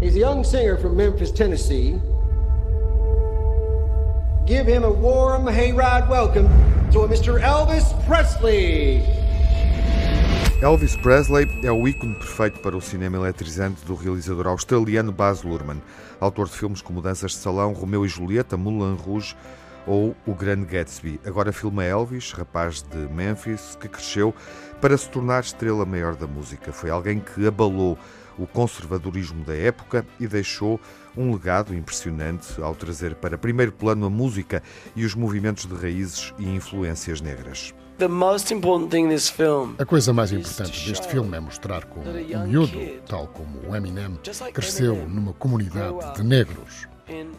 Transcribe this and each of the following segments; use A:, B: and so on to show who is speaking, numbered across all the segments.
A: He's a young singer from Memphis, Tennessee. Give him a warm hayride welcome to Mr. Elvis Presley.
B: Elvis Presley é o ícone perfeito para o cinema eletrizante do realizador australiano Baz Luhrmann, autor de filmes como Danças de Salão, Romeu e Julieta, Moulin Rouge ou O Grande Gatsby. Agora filma Elvis, rapaz de Memphis, que cresceu para se tornar estrela maior da música. Foi alguém que abalou o conservadorismo da época e deixou um legado impressionante ao trazer para primeiro plano a música e os movimentos de raízes e influências negras.
C: A coisa mais importante deste filme é mostrar como o miúdo, tal como o Eminem, cresceu numa comunidade de negros.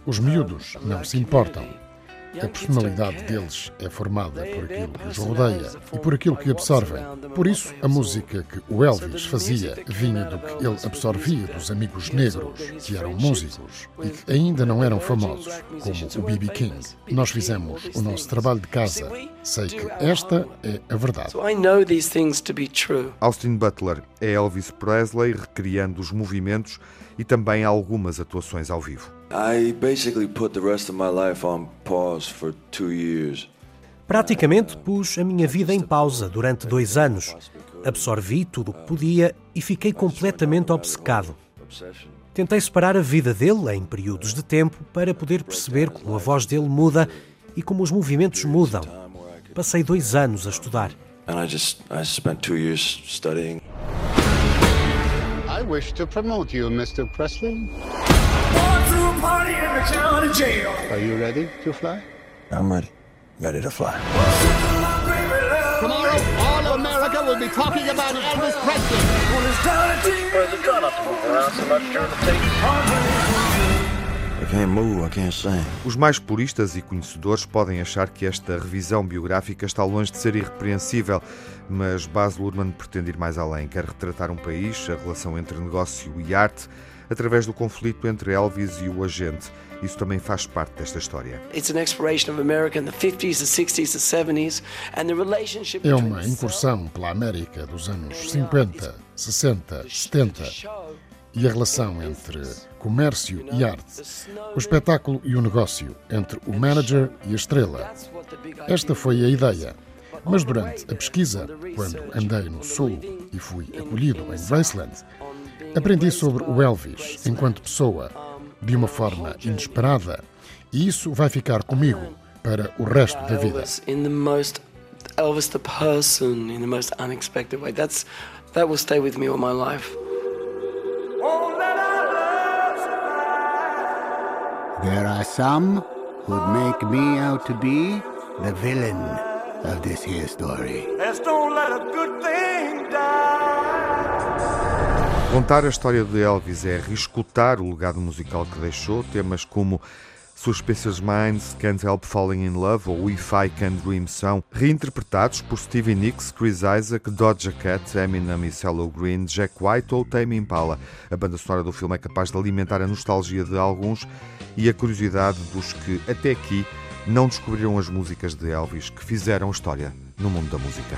C: Os miúdos não se importam a personalidade deles é formada por aquilo que os rodeia e por aquilo que absorvem. Por isso, a música que o Elvis fazia vinha do que ele absorvia dos amigos negros, que eram músicos e que ainda não eram famosos, como o B.B. King. Nós fizemos o nosso trabalho de casa. Sei que esta é a verdade.
B: Austin Butler é Elvis Presley recriando os movimentos e também algumas atuações ao vivo.
D: Praticamente pus a minha vida em pausa durante dois anos. Absorvi tudo o que podia e fiquei completamente obcecado. Tentei separar a vida dele em períodos de tempo para poder perceber como a voz dele muda e como os movimentos mudam. Passei dois anos a estudar. I wish to promote you, Mr. Presley. Are you ready to fly? I'm ready. Ready to fly. Tomorrow, all of America will be talking about Elvis Presley. Os mais puristas e conhecedores podem achar que esta revisão biográfica está longe de ser irrepreensível, mas Baz Luhrmann pretende ir mais além. Quer retratar um país, a relação entre negócio e arte, através do conflito entre Elvis e o agente. Isso também faz parte desta história.
C: É uma incursão pela América dos anos 50, 60, 70 e a relação entre comércio e arte, o espetáculo e o negócio, entre o manager e a estrela. Esta foi a ideia. Mas durante a pesquisa, quando andei no Sul e fui acolhido em Graceland, Aprendi sobre o Elvis enquanto pessoa, de uma forma inesperada, e isso vai ficar comigo para o resto da vida. Elvis the person in the most unexpected way. That's that will stay with me all my life. There are some who'd make me out to be the villain of this here story. Let's don't let a good thing
B: die. Contar a história de Elvis é reescutar o legado musical que deixou, temas como Suspicious Minds, Can't Help Falling in Love ou If I Can Dream são reinterpretados por Stevie Nicks, Chris Isaac, Doja Cat, Eminem e Cello Green, Jack White ou Tame Impala. A banda sonora do filme é capaz de alimentar a nostalgia de alguns e a curiosidade dos que, até aqui, não descobriram as músicas de Elvis que fizeram história no mundo da música.